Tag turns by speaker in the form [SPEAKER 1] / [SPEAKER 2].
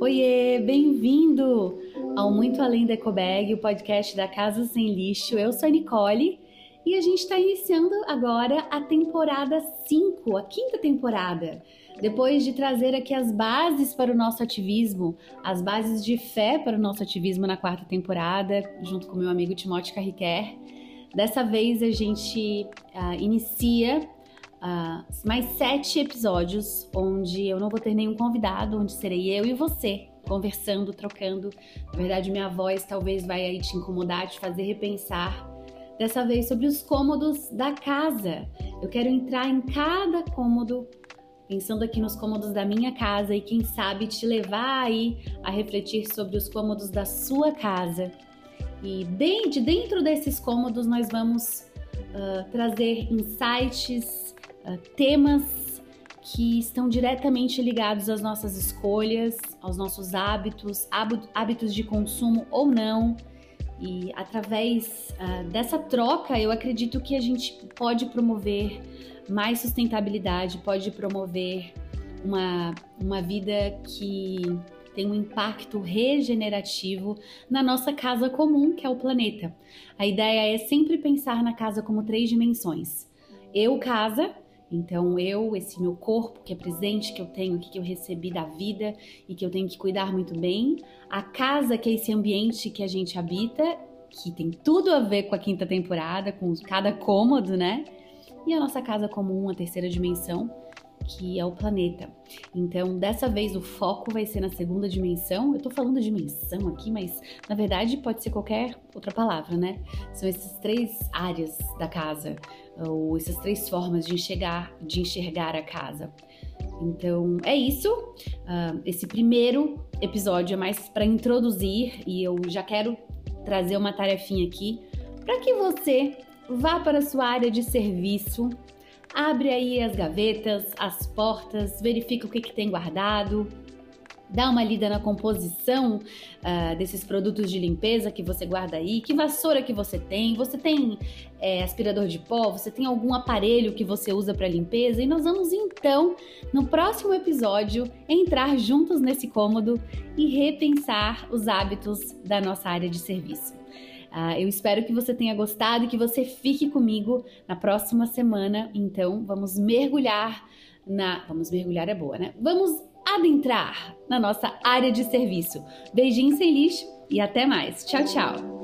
[SPEAKER 1] Oiê, bem-vindo ao Muito Além da Ecobag, o podcast da Casa Sem Lixo. Eu sou a Nicole e a gente está iniciando agora a temporada 5, a quinta temporada. Depois de trazer aqui as bases para o nosso ativismo, as bases de fé para o nosso ativismo na quarta temporada, junto com meu amigo Timóteo Carriquer. Dessa vez a gente uh, inicia uh, mais sete episódios onde eu não vou ter nenhum convidado, onde serei eu e você conversando, trocando. Na verdade, minha voz talvez vai aí te incomodar, te fazer repensar. Dessa vez sobre os cômodos da casa. Eu quero entrar em cada cômodo, pensando aqui nos cômodos da minha casa e quem sabe te levar aí a refletir sobre os cômodos da sua casa. E de dentro desses cômodos nós vamos uh, trazer insights, ah, temas que estão diretamente ligados às nossas escolhas, aos nossos hábitos, hábitos de consumo ou não. E através uh, dessa troca, eu acredito que a gente pode promover mais sustentabilidade, pode promover uma, uma vida que tem um impacto regenerativo na nossa casa comum, que é o planeta. A ideia é sempre pensar na casa como três dimensões: eu, casa, então, eu, esse meu corpo que é presente, que eu tenho que eu recebi da vida e que eu tenho que cuidar muito bem, a casa, que é esse ambiente que a gente habita, que tem tudo a ver com a quinta temporada, com cada cômodo, né? E a nossa casa comum, a terceira dimensão, que é o planeta. Então, dessa vez o foco vai ser na segunda dimensão. Eu tô falando dimensão aqui, mas na verdade pode ser qualquer outra palavra, né? São essas três áreas da casa, ou essas três formas de enxergar, de enxergar a casa. Então é isso. Uh, esse primeiro episódio é mais para introduzir e eu já quero trazer uma tarefinha aqui para que você vá para a sua área de serviço Abre aí as gavetas, as portas, verifica o que, que tem guardado, dá uma lida na composição uh, desses produtos de limpeza que você guarda aí, que vassoura que você tem, você tem é, aspirador de pó, você tem algum aparelho que você usa para limpeza? E nós vamos então, no próximo episódio, entrar juntos nesse cômodo e repensar os hábitos da nossa área de serviço. Uh, eu espero que você tenha gostado e que você fique comigo na próxima semana. Então, vamos mergulhar na. Vamos mergulhar é boa, né? Vamos adentrar na nossa área de serviço. Beijinho sem lixo e até mais. Tchau, tchau.